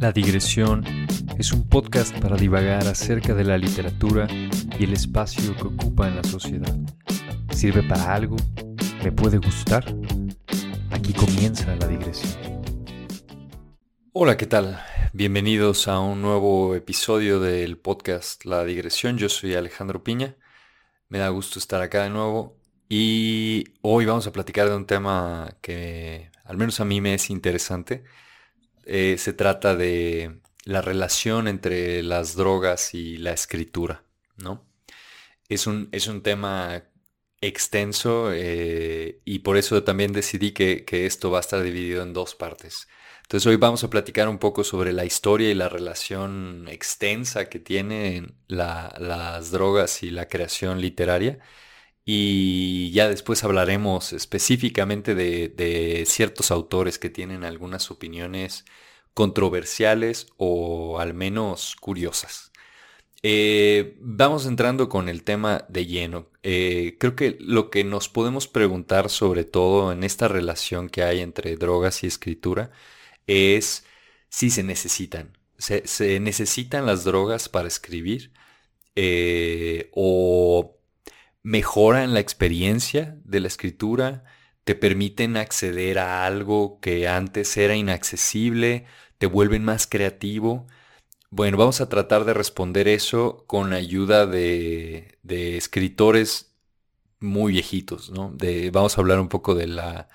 La digresión es un podcast para divagar acerca de la literatura y el espacio que ocupa en la sociedad. ¿Sirve para algo? ¿Me puede gustar? Aquí comienza la digresión. Hola, ¿qué tal? Bienvenidos a un nuevo episodio del podcast La digresión. Yo soy Alejandro Piña. Me da gusto estar acá de nuevo y hoy vamos a platicar de un tema que al menos a mí me es interesante eh, se trata de la relación entre las drogas y la escritura, ¿no? Es un, es un tema extenso eh, y por eso también decidí que, esto va a estar dividido en dos partes. Entonces hoy vamos a platicar un poco sobre la historia y la relación extensa que tienen las drogas y la creación literaria. Y ya después hablaremos específicamente de, ciertos autores que tienen algunas opiniones controversiales o al menos curiosas. Eh, vamos entrando con el tema de lleno. Eh, creo que lo que nos podemos preguntar sobre todo en esta relación que hay entre drogas y escritura es si se necesitan. ¿Se, necesitan las drogas para escribir? Eh, ¿O mejoran la experiencia de la escritura, te permiten acceder a algo que antes era inaccesible, te vuelven más creativo. Bueno, vamos a tratar de responder eso con ayuda de, escritores muy viejitos, ¿no? Vamos a hablar un poco de la,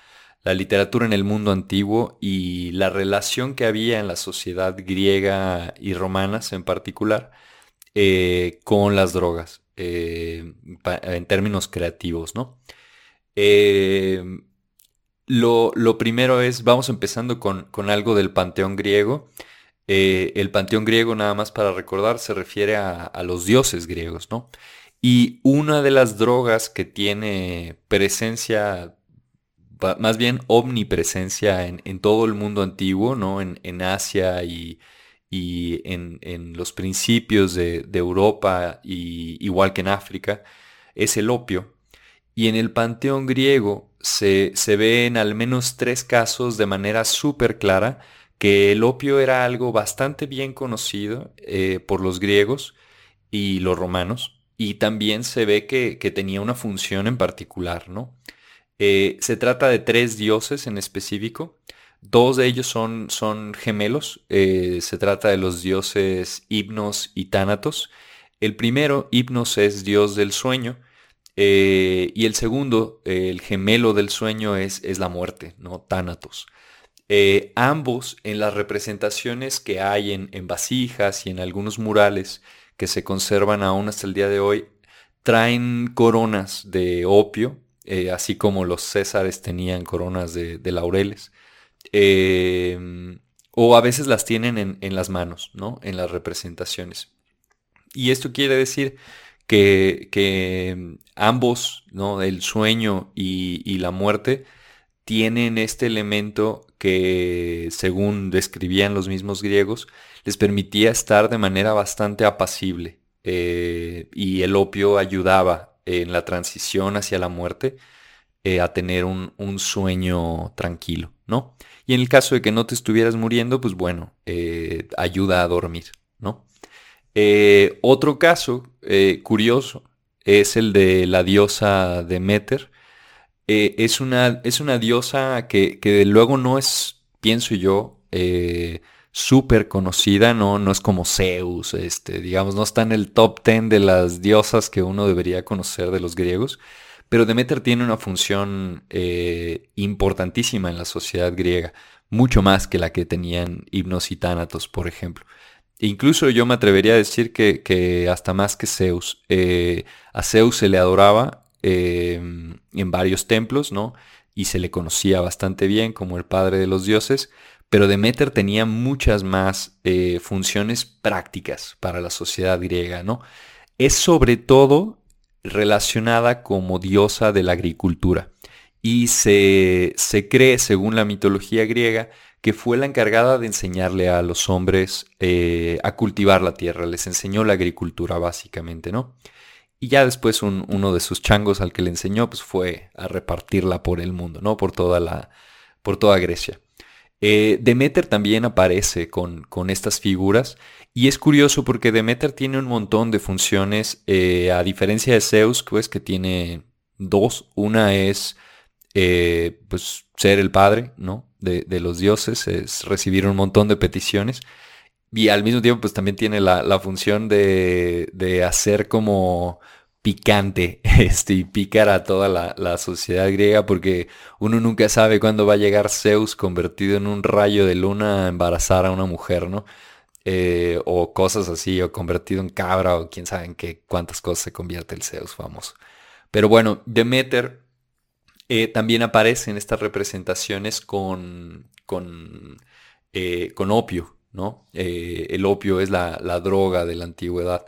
literatura en el mundo antiguo y la relación que había en la sociedad griega y romanas en particular eh, con las drogas. Eh, en términos creativos, ¿no? Eh, lo, primero es, vamos empezando con, algo del panteón griego. Eh, el panteón griego, nada más para recordar, se refiere a, los dioses griegos, ¿no? Y una de las drogas que tiene presencia, más bien omnipresencia en, todo el mundo antiguo, ¿no? En, Asia y, en, los principios de, Europa, y, igual que en África, es el opio. Y en el panteón griego se, se ve en al menos tres casos de manera súper clara que el opio era algo bastante bien conocido eh, por los griegos y los romanos. Y también se ve que, tenía una función en particular, ¿no? Eh, se trata de tres dioses en específico. Dos de ellos son, son gemelos. Eh, se trata de los dioses Hipnos y Tánatos. El primero, Hipnos, es dios del sueño. Eh, y el segundo, el gemelo del sueño, es, es la muerte, ¿no? Tánatos. Eh, ambos en las representaciones que hay en, vasijas y en algunos murales que se conservan aún hasta el día de hoy, traen coronas de opio, eh, así como los césares tenían coronas de, laureles. O a veces las tienen en, las manos, ¿no? En las representaciones. Y esto quiere decir que, ambos, ¿no? el sueño y, la muerte, tienen este elemento que, según describían los mismos griegos, les permitía estar de manera bastante apacible. Eh, y el opio ayudaba en la transición hacia la muerte eh, a tener un, sueño tranquilo, ¿no? Y en el caso de que no te estuvieras muriendo, pues bueno, eh, ayuda a dormir, ¿no? Eh, otro caso eh, curioso es el de la diosa Demeter. Es, una, es, una, diosa que, que, luego no es, pienso yo, súper conocida, ¿no? no es como Zeus, este, digamos, no está en el top 10 de las diosas que uno debería conocer de los griegos, pero Demeter tiene una función importantísima en la sociedad griega, mucho más que la que tenían himnos y tánatos, por ejemplo. Incluso yo me atrevería a decir que, hasta más que Zeus. Eh, a Zeus se le adoraba em, en varios templos, ¿no? Y se le conocía bastante bien como el padre de los dioses, pero Demeter tenía muchas más eh, funciones prácticas para la sociedad griega, ¿no? Es sobre todo relacionada como diosa de la agricultura y se, se cree, según la mitología griega, que fue la encargada de enseñarle a los hombres eh, a cultivar la tierra, les enseñó la agricultura básicamente, ¿no? Y ya después uno de sus changos al que le enseñó pues fue a repartirla por el mundo, ¿no? Por toda, la, por toda Grecia. Eh, Demeter también aparece con, con, estas figuras y es curioso porque Demeter tiene un montón de funciones, eh, a diferencia de Zeus, pues que tiene dos. Una es eh, pues ser el padre, ¿no? De, los dioses, es recibir un montón de peticiones. Y al mismo tiempo, pues también tiene la, función de, de, hacer como picante este, y picar a toda la, sociedad griega porque uno nunca sabe cuándo va a llegar Zeus convertido en un rayo de luna a embarazar a una mujer, ¿no? Eh, o cosas así, o convertido en cabra, o quién sabe en qué, cuántas cosas se convierte el Zeus famoso. Pero bueno, Demeter eh, también aparece en estas representaciones con, con, eh, con opio, ¿no? el opio es la, la droga de la antigüedad.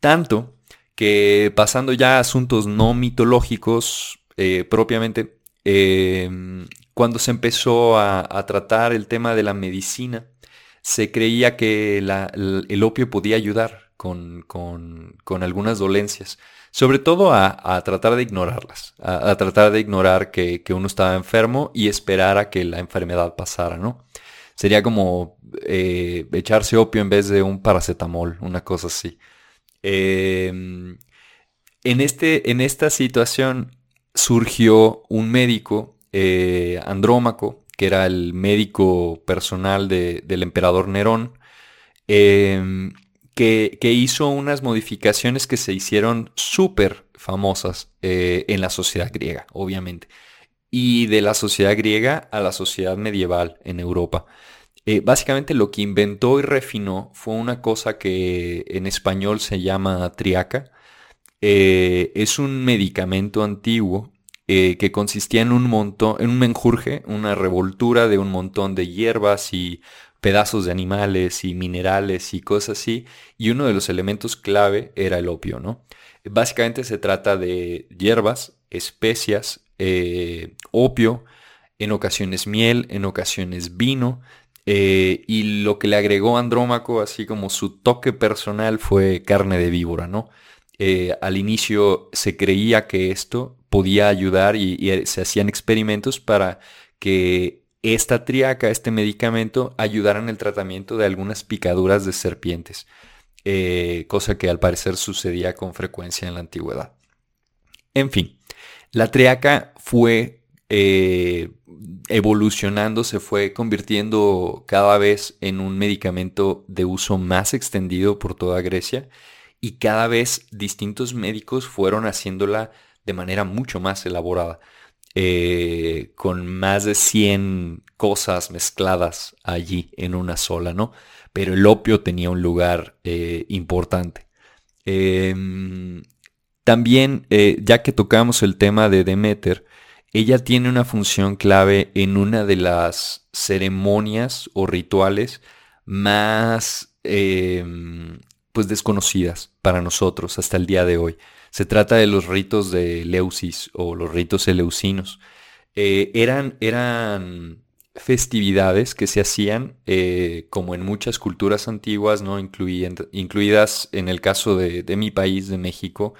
Tanto que pasando ya a asuntos no mitológicos propiamente, cuando se empezó a, tratar el tema de la medicina, se creía que el, opio podía ayudar con, algunas dolencias, sobre todo a, tratar de ignorarlas, a, tratar de ignorar que, uno estaba enfermo y esperar a que la enfermedad pasara, ¿no? Sería como eh, echarse opio en vez de un paracetamol, una cosa así. Em, en, este, en esta situación surgió un médico, eh, Andrómaco, que era el médico personal del emperador Nerón, em, que, hizo unas modificaciones que se hicieron súper famosas eh, en la sociedad griega, obviamente. Y de la sociedad griega a la sociedad medieval en Europa. Eh, básicamente lo que inventó y refinó fue una cosa que en español se llama triaca. Eh, es un medicamento antiguo eh, que consistía en un montón, en un menjurje, una revoltura de un montón de hierbas y pedazos de animales y minerales y cosas así. Y uno de los elementos clave era el opio, ¿no? Básicamente se trata de hierbas, especias, opio, en ocasiones miel, en ocasiones vino, eh, y lo que le agregó Andrómaco, así como su toque personal, fue carne de víbora, ¿no? Eh, al inicio se creía que esto podía ayudar y, se hacían experimentos para que esta triaca, este medicamento, ayudara en el tratamiento de algunas picaduras de serpientes, eh, cosa que al parecer sucedía con frecuencia en la antigüedad. En fin, la triaca fue evolucionando, se fue convirtiendo cada vez en un medicamento de uso más extendido por toda Grecia y cada vez distintos médicos fueron haciéndola de manera mucho más elaborada, eh, con más de 100 cosas mezcladas allí en una sola, ¿no? Pero el opio tenía un lugar eh, importante. Em, también, eh, ya que tocamos el tema de Demeter, ella tiene una función clave en una de las ceremonias o rituales más em, pues desconocidas para nosotros hasta el día de hoy. Se trata de los ritos de Leusis o los ritos eleusinos. Eh, eran, eran festividades que se hacían eh, como en muchas culturas antiguas, ¿no? incluidas en el caso de, de mi país, de México,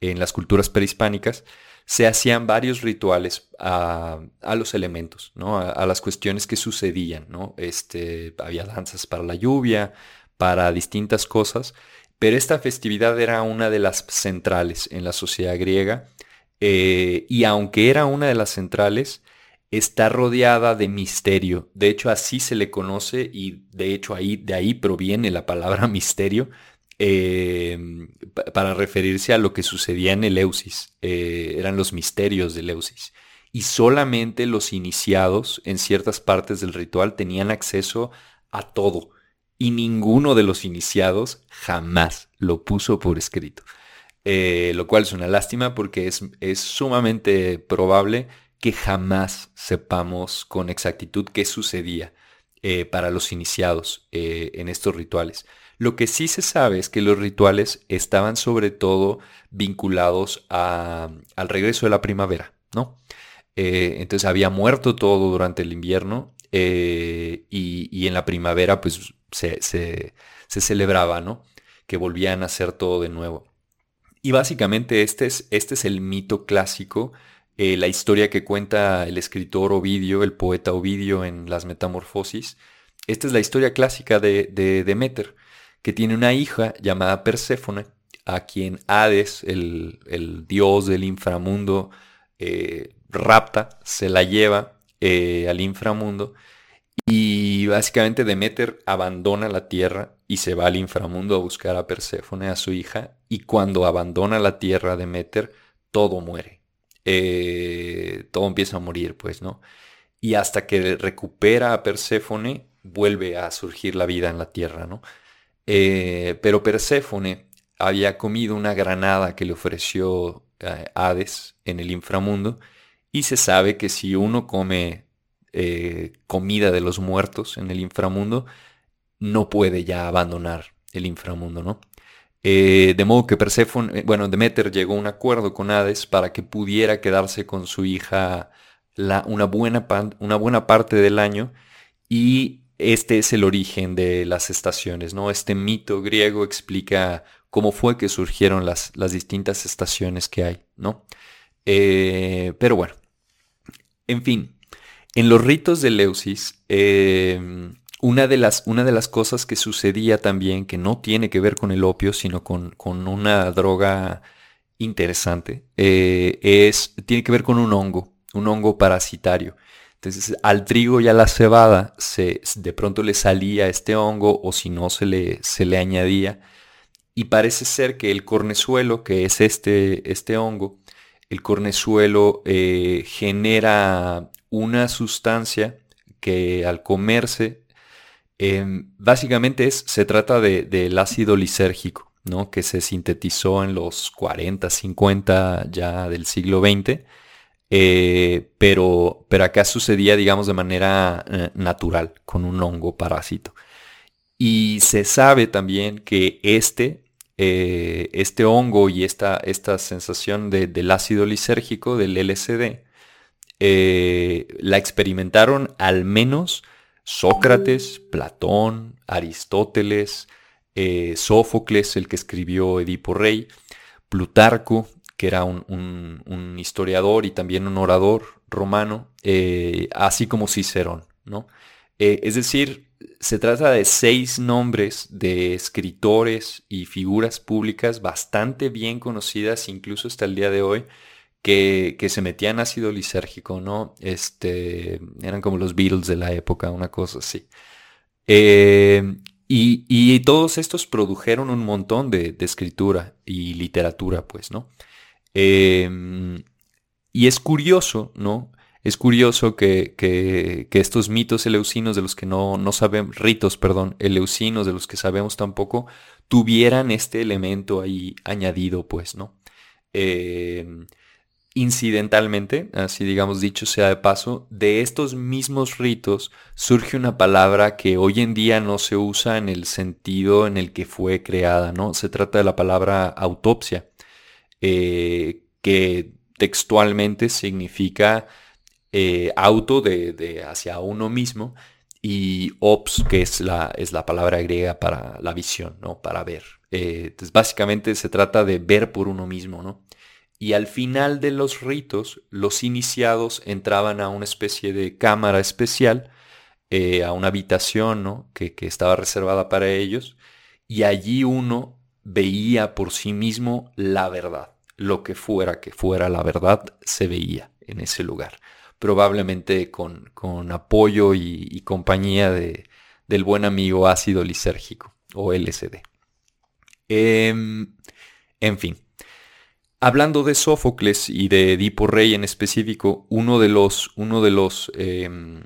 en las culturas prehispánicas, se hacían varios rituales a, los elementos, ¿no? A, las cuestiones que sucedían, ¿no? Este, había danzas para la lluvia, para distintas cosas, pero esta festividad era una de las centrales en la sociedad griega eh, y aunque era una de las centrales, está rodeada de misterio. De hecho, así se le conoce y de hecho ahí, de ahí proviene la palabra misterio, Em, para referirse a lo que sucedía en Eleusis. Eh, eran los misterios de Eleusis. Y solamente los iniciados en ciertas partes del ritual tenían acceso a todo. Y ninguno de los iniciados jamás lo puso por escrito. Eh, lo cual es una lástima porque es, es sumamente probable que jamás sepamos con exactitud qué sucedía eh, para los iniciados en estos rituales. Lo que sí se sabe es que los rituales estaban sobre todo vinculados al regreso de la primavera, ¿no? Eh, entonces había muerto todo durante el invierno eh, y, en la primavera pues se, celebraba, ¿no? Que volvían a hacer todo de nuevo. Y básicamente este es, este es el mito clásico, eh, la historia que cuenta el escritor Ovidio, el poeta Ovidio en las Metamorfosis. Esta es la historia clásica de, de Demeter, que tiene una hija llamada Perséfone, a quien Hades, el, dios del inframundo, eh, rapta, se la lleva eh, al inframundo y básicamente Demeter abandona la tierra y se va al inframundo a buscar a Perséfone, a su hija, y cuando abandona la tierra Demeter, todo muere. Eh, todo empieza a morir, pues, ¿no? Y hasta que recupera a Perséfone, vuelve a surgir la vida en la tierra, ¿no? Eh, pero Perséfone había comido una granada que le ofreció Hades en el inframundo, y se sabe que si uno come eh, comida de los muertos en el inframundo, no puede ya abandonar el inframundo, ¿no? Eh, de modo que Perséfone, eh, bueno, Demeter llegó a un acuerdo con Hades para que pudiera quedarse con su hija la, una, buena una buena parte del año y este es el origen de las estaciones, ¿no? Este mito griego explica cómo fue que surgieron las, las distintas estaciones que hay, ¿no? pero bueno, en fin, en los ritos de Leusis, em, una, de las, una, de las, cosas que sucedía también, que no tiene que ver con el opio, sino con, una droga interesante, eh, es, tiene que ver con un hongo, un hongo parasitario. Entonces al trigo y a la cebada se, de pronto le salía este hongo o si no se le, se le añadía. Y parece ser que el cornezuelo, que es este, este hongo, el cornezuelo eh, genera una sustancia que al comerse, em, básicamente es, se trata del ácido lisérgico, ¿no? que se sintetizó en los 40, 50 ya del siglo XX, eh, pero, pero acá sucedía, digamos, de manera eh, natural, con un hongo parásito. Y se sabe también que este, eh, este hongo y esta, esta sensación del ácido lisérgico, del LSD, eh, la experimentaron al menos Sócrates, Platón, Aristóteles, eh, Sófocles, el que escribió Edipo Rey, Plutarco, que era un, historiador y también un orador romano, así como Cicerón, ¿no? es decir, se trata de seis nombres de escritores y figuras públicas bastante bien conocidas incluso hasta el día de hoy, que, se metían ácido lisérgico, ¿no? Este, eran como los Beatles de la época, una cosa así. Eh, y, todos estos produjeron un montón de, escritura y literatura, pues, ¿no? Em, y es curioso, ¿no? Es curioso que, estos mitos eleusinos de los que no, no sabemos, ritos, perdón, eleusinos de los que sabemos tampoco, tuvieran este elemento ahí añadido, pues, ¿no? Eh, Incidentalmente, así digamos dicho sea de paso, de estos mismos ritos surge una palabra que hoy en día no se usa en el sentido en el que fue creada, ¿no? Se trata de la palabra autopsia, eh, que textualmente significa eh, auto de, hacia uno mismo y ops, que es la, es la palabra griega para la visión, ¿no? Para ver. Eh, básicamente se trata de ver por uno mismo, ¿no? y al final de los ritos los iniciados entraban a una especie de cámara especial, eh, a una habitación ¿no? que, estaba reservada para ellos, y allí uno veía por sí mismo la verdad. Lo que fuera que fuera la verdad se veía en ese lugar, probablemente con, con apoyo y, compañía de, del buen amigo ácido lisérgico o LSD. Em, en fin, Hablando de Sófocles y de Edipo Rey en específico, uno de los, uno de los em,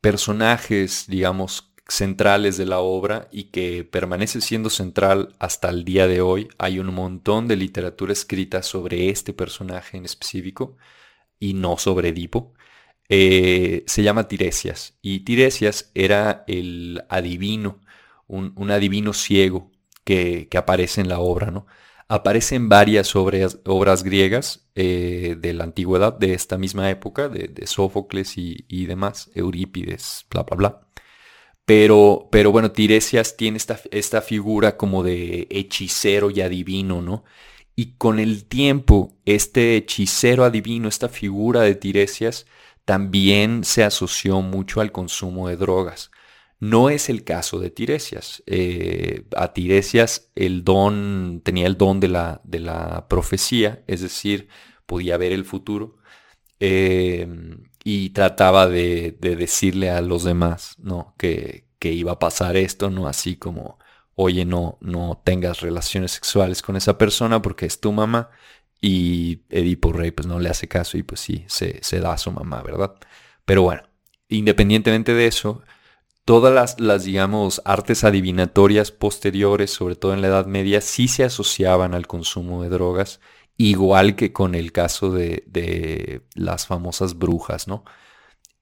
personajes, digamos, centrales de la obra y que permanece siendo central hasta el día de hoy, hay un montón de literatura escrita sobre este personaje en específico y no sobre Edipo, eh, se llama Tiresias. Y Tiresias era el adivino, un, adivino ciego que, que aparece en la obra, ¿no? Aparecen varias obras, griegas eh, de la antigüedad, de esta misma época, de, Sófocles y, demás, Eurípides, bla, bla, bla. Pero, pero bueno, Tiresias tiene esta, esta figura como de hechicero y adivino, ¿no? Y con el tiempo, este hechicero adivino, esta figura de Tiresias, también se asoció mucho al consumo de drogas. No es el caso de Tiresias. Eh, a Tiresias el don, tenía el don de la, de la profecía, es decir, podía ver el futuro eh, y trataba de, decirle a los demás ¿no? que, que, iba a pasar esto, no así como, oye, no, no tengas relaciones sexuales con esa persona porque es tu mamá. Y Edipo Rey pues no le hace caso y pues sí, se, se da a su mamá, ¿verdad? Pero bueno, independientemente de eso, todas las, las, digamos, artes adivinatorias posteriores, sobre todo en la Edad Media, sí se asociaban al consumo de drogas, igual que con el caso de, las famosas brujas, ¿no?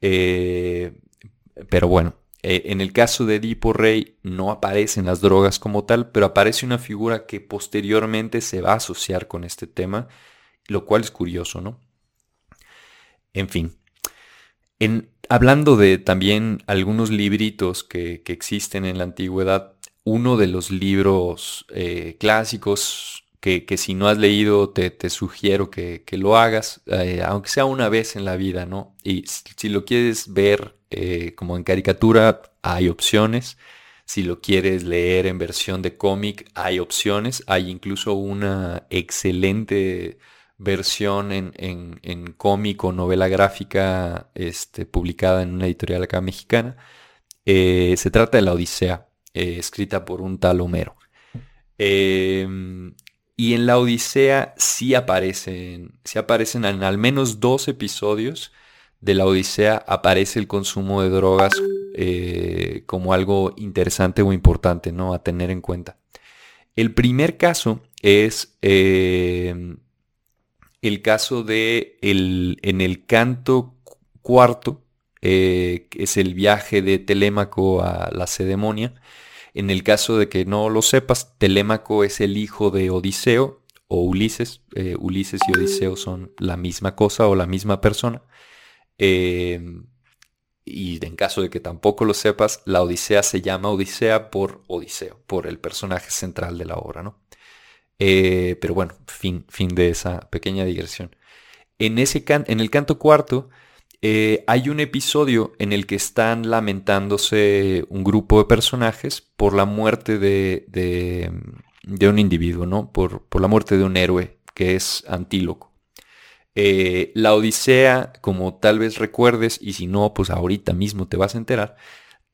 Eh, pero bueno, eh, en el caso de Edipo Rey no aparecen las drogas como tal, pero aparece una figura que posteriormente se va a asociar con este tema, lo cual es curioso, ¿no? En fin, en, hablando de también algunos libritos que, existen en la antigüedad, uno de los libros eh, clásicos que, si no has leído te, sugiero que, lo hagas, eh, aunque sea una vez en la vida, ¿no? Y si, lo quieres ver eh, como en caricatura, hay opciones. Si lo quieres leer en versión de cómic, hay opciones. Hay incluso una excelente versión en, cómic o novela gráfica este, publicada en una editorial acá mexicana. Eh, se trata de la Odisea, eh, escrita por un tal Homero. Em, y en la Odisea sí aparecen, sí aparecen en al menos dos episodios de la Odisea aparece el consumo de drogas eh, como algo interesante o importante ¿no? a tener en cuenta. El primer caso es em, el caso de el, en el canto cuarto, eh, que es el viaje de Telémaco a la Cedemonia. En el caso de que no lo sepas, Telémaco es el hijo de Odiseo o Ulises. Eh, Ulises y Odiseo son la misma cosa o la misma persona. Em, y en caso de que tampoco lo sepas, la Odisea se llama Odisea por Odiseo, por el personaje central de la obra, ¿no? Eh, pero bueno, fin, fin de esa pequeña digresión. En, ese en el canto cuarto eh, hay un episodio en el que están lamentándose un grupo de personajes por la muerte de, un individuo, ¿no? Por, la muerte de un héroe que es Antíloco. Eh, la Odisea, como tal vez recuerdes, y si no, pues ahorita mismo te vas a enterar,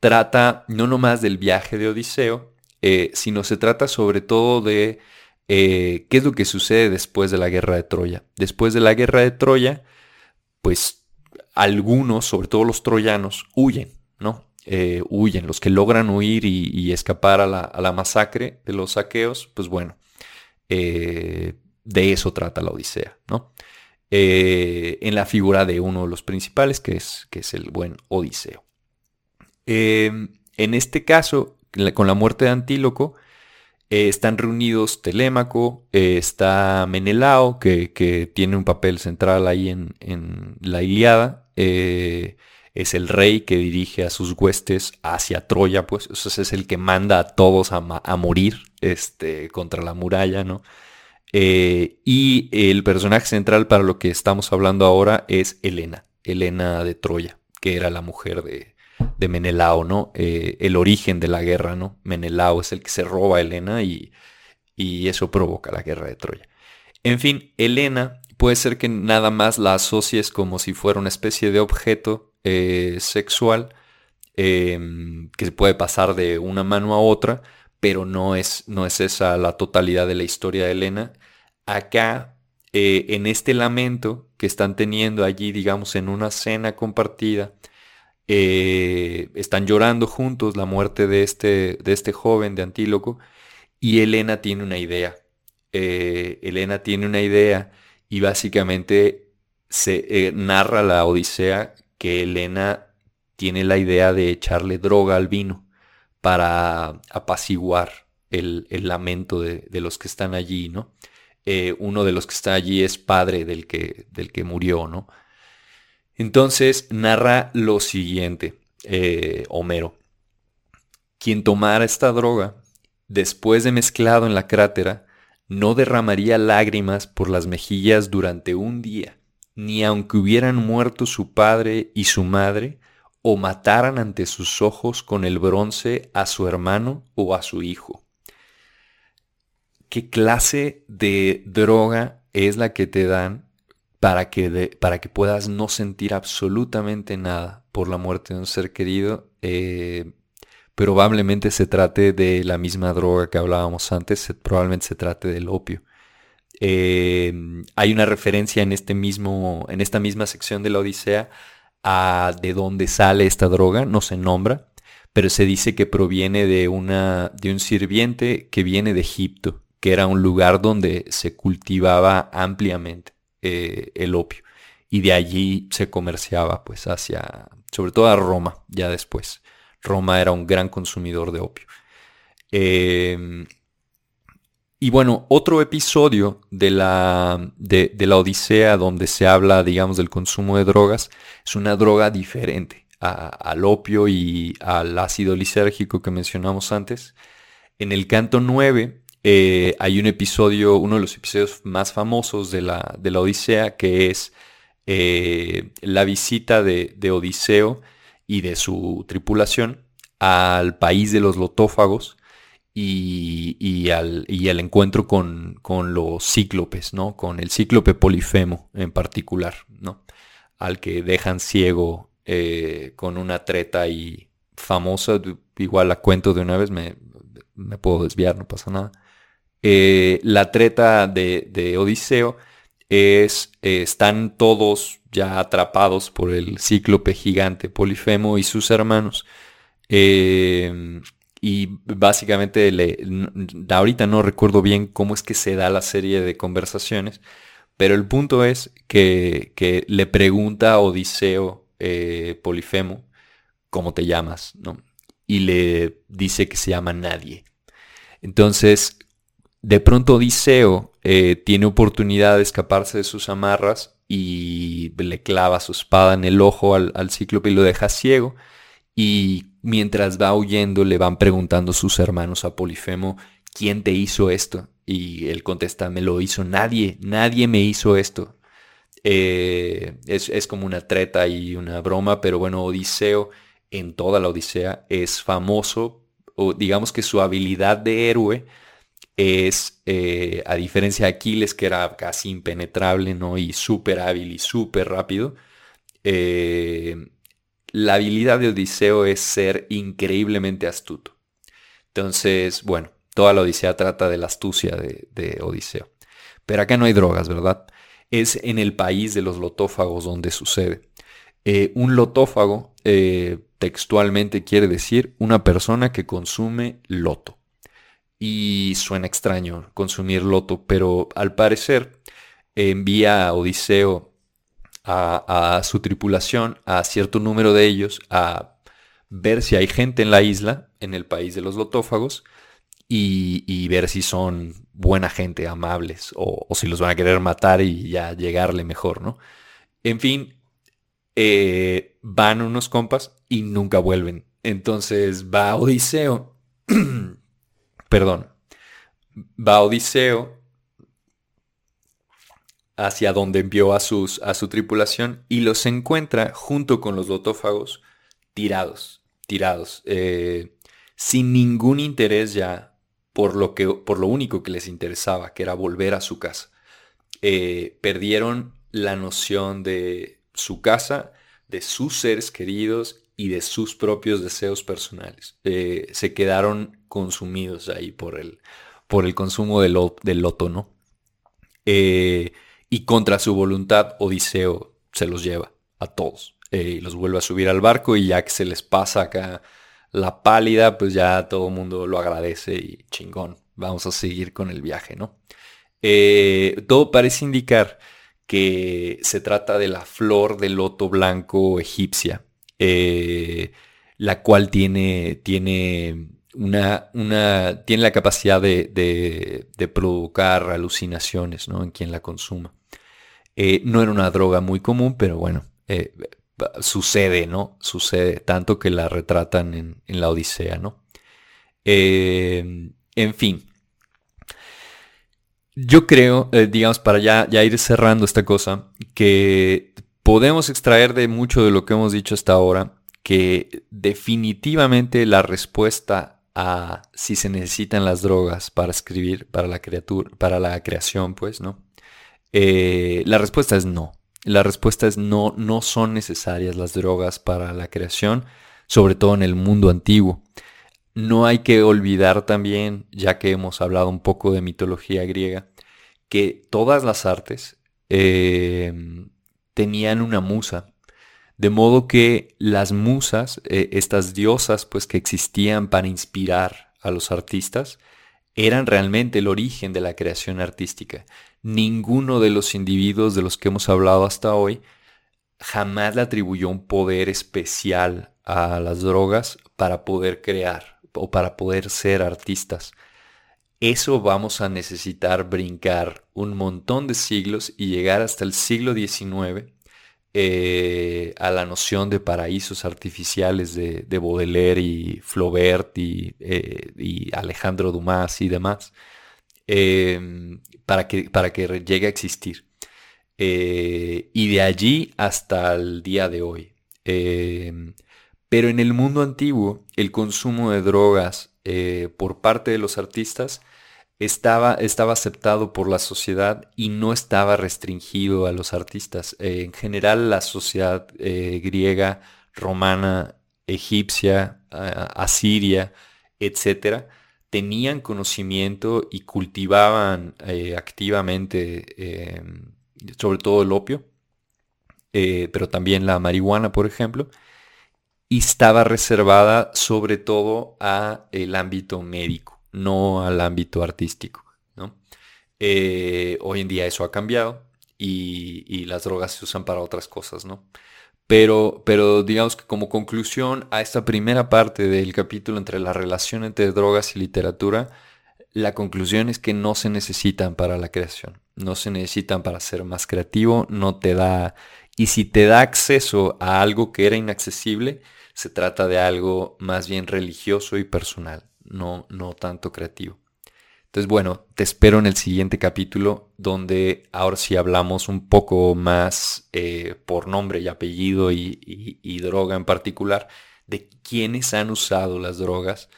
trata no nomás del viaje de Odiseo, sino se trata sobre todo de eh, ¿qué es lo que sucede después de la guerra de Troya? Después de la guerra de Troya, pues algunos, sobre todo los troyanos, huyen, ¿no? Eh, huyen, los que logran huir y, escapar a la, masacre de los saqueos, pues bueno, eh, de eso trata la Odisea, ¿no? En la figura de uno de los principales, que es, que es el buen Odiseo. en este caso, con la muerte de Antíloco, eh, están reunidos Telémaco, eh, está Menelao, que, tiene un papel central ahí en, la Iliada. Eh, es el rey que dirige a sus huestes hacia Troya, pues es el que manda a todos a, morir este, contra la muralla, ¿no? Y el personaje central para lo que estamos hablando ahora es Helena, Helena de Troya, que era la mujer de, de Menelao, ¿no? Eh, el origen de la guerra, ¿no? Menelao es el que se roba a Helena y, y eso provoca la guerra de Troya. En fin, Helena puede ser que nada más la asocies como si fuera una especie de objeto eh, sexual em, que se puede pasar de una mano a otra, pero no es, no es esa la totalidad de la historia de Helena. Acá, eh, en este lamento que están teniendo allí, digamos, en una cena compartida, eh, están llorando juntos la muerte de este, de este joven, de Antíloco, y Elena tiene una idea. Eh, Elena tiene una idea y básicamente se narra la Odisea que Elena tiene la idea de echarle droga al vino para apaciguar el, lamento de, los que están allí, ¿no? Uno de los que está allí es padre del que, del que murió, ¿no? Entonces narra lo siguiente, eh, Homero. Quien tomara esta droga, después de mezclado en la crátera, no derramaría lágrimas por las mejillas durante un día, ni aunque hubieran muerto su padre y su madre, o mataran ante sus ojos con el bronce a su hermano o a su hijo. ¿Qué clase de droga es la que te dan para que, para que puedas no sentir absolutamente nada por la muerte de un ser querido? Eh, probablemente se trate de la misma droga que hablábamos antes, probablemente se trate del opio. Eh, hay una referencia en, este mismo, en esta misma sección de la Odisea a de dónde sale esta droga, no se nombra, pero se dice que proviene de, una, de un sirviente que viene de Egipto, que era un lugar donde se cultivaba ampliamente eh, el opio. Y de allí se comerciaba pues hacia, sobre todo a Roma, ya después. Roma era un gran consumidor de opio. Em, y bueno, otro episodio de la, de, la Odisea donde se habla, digamos, del consumo de drogas, es una droga diferente al opio y al ácido lisérgico que mencionamos antes. En el canto 9 eh, hay un episodio, uno de los episodios más famosos de la, de la Odisea, que es eh, la visita de, de Odiseo y de su tripulación al país de los lotófagos y, al, encuentro con, los cíclopes, ¿no? Con el cíclope polifemo en particular, ¿no? Al que dejan ciego eh, con una treta y famosa, igual la cuento de una vez, me, puedo desviar, no pasa nada. Eh, la treta de, Odiseo es, eh, están todos ya atrapados por el cíclope gigante Polifemo y sus hermanos. Eh, y básicamente, ahorita no recuerdo bien cómo es que se da la serie de conversaciones, pero el punto es que, le pregunta a Odiseo eh, Polifemo, ¿cómo te llamas? ¿no? Y le dice que se llama nadie. Entonces, de pronto Odiseo eh, tiene oportunidad de escaparse de sus amarras y le clava su espada en el ojo al, al cíclope y lo deja ciego. Y mientras va huyendo le van preguntando sus hermanos a Polifemo, ¿quién te hizo esto? Y él contesta, me lo hizo nadie, nadie me hizo esto. Eh, es, como una treta y una broma, pero bueno, Odiseo en toda la Odisea es famoso, o digamos que su habilidad de héroe es, eh, a diferencia de Aquiles, que era casi impenetrable, ¿no? Y súper hábil y súper rápido, eh, la habilidad de Odiseo es ser increíblemente astuto. Entonces, bueno, toda la Odisea trata de la astucia de, Odiseo. Pero acá no hay drogas, ¿verdad? Es en el país de los lotófagos donde sucede. Eh, un lotófago textualmente quiere decir una persona que consume loto. Y suena extraño consumir loto, pero al parecer envía a Odiseo a, su tripulación, a cierto número de ellos, a ver si hay gente en la isla, en el país de los lotófagos, y, ver si son buena gente, amables, o, si los van a querer matar y ya llegarle mejor, ¿no? En fin, eh, van unos compas y nunca vuelven. Entonces va Odiseo, perdón, va Odiseo hacia donde envió a, sus, a su tripulación y los encuentra junto con los lotófagos tirados, tirados, eh, sin ningún interés ya por lo, que, por lo único que les interesaba, que era volver a su casa. Eh, perdieron la noción de su casa, de sus seres queridos y de sus propios deseos personales. Eh, se quedaron consumidos ahí por el, por el consumo del, loto, ¿no? y contra su voluntad Odiseo se los lleva a todos eh, y los vuelve a subir al barco y ya que se les pasa acá la pálida, pues ya todo el mundo lo agradece y chingón, vamos a seguir con el viaje, ¿no? Eh, todo parece indicar que se trata de la flor del loto blanco egipcia, eh, la cual tiene, tiene una, una, tiene la capacidad de, de, provocar alucinaciones ¿no? en quien la consuma. Eh, no era una droga muy común, pero bueno, eh, sucede, ¿no? Sucede, tanto que la retratan en, la Odisea, ¿no? En fin. Yo creo, digamos, para ya, ya ir cerrando esta cosa, que podemos extraer de mucho de lo que hemos dicho hasta ahora que definitivamente la respuesta a si se necesitan las drogas para escribir, para la creación, pues, ¿no? Eh, la respuesta es no. La respuesta es no, no son necesarias las drogas para la creación, sobre todo en el mundo antiguo. No hay que olvidar también, ya que hemos hablado un poco de mitología griega, que todas las artes eh, tenían una musa. De modo que las musas, eh, estas diosas pues que existían para inspirar a los artistas, eran realmente el origen de la creación artística. Ninguno de los individuos de los que hemos hablado hasta hoy jamás le atribuyó un poder especial a las drogas para poder crear o para poder ser artistas. Eso vamos a necesitar brincar un montón de siglos y llegar hasta el siglo XIX eh, a la noción de paraísos artificiales de, Baudelaire y Flaubert eh, y, Alejandro Dumas y demás, em, para, que, para que llegue a existir. Eh, y de allí hasta el día de hoy. Em, pero en el mundo antiguo, el consumo de drogas por parte de los artistas estaba, estaba aceptado por la sociedad y no estaba restringido a los artistas. Eh, en general, la sociedad eh, griega, romana, egipcia, asiria, etcétera, tenían conocimiento y cultivaban eh, activamente, em, sobre todo el opio, pero también la marihuana, por ejemplo, y estaba reservada sobre todo a el ámbito médico no al ámbito artístico. ¿no? Eh, hoy en día eso ha cambiado y, las drogas se usan para otras cosas, ¿no? Pero, pero digamos que como conclusión a esta primera parte del capítulo entre la relación entre drogas y literatura, la conclusión es que no se necesitan para la creación, no se necesitan para ser más creativo, no te da... Y si te da acceso a algo que era inaccesible, se trata de algo más bien religioso y personal no, no tanto creativo. Entonces, bueno, te espero en el siguiente capítulo donde ahora sí hablamos un poco más eh, por nombre y apellido y, droga en particular de quiénes han usado las drogas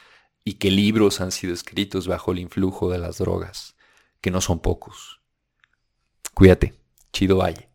y qué libros han sido escritos bajo el influjo de las drogas, que no son pocos. Cuídate, chido valle.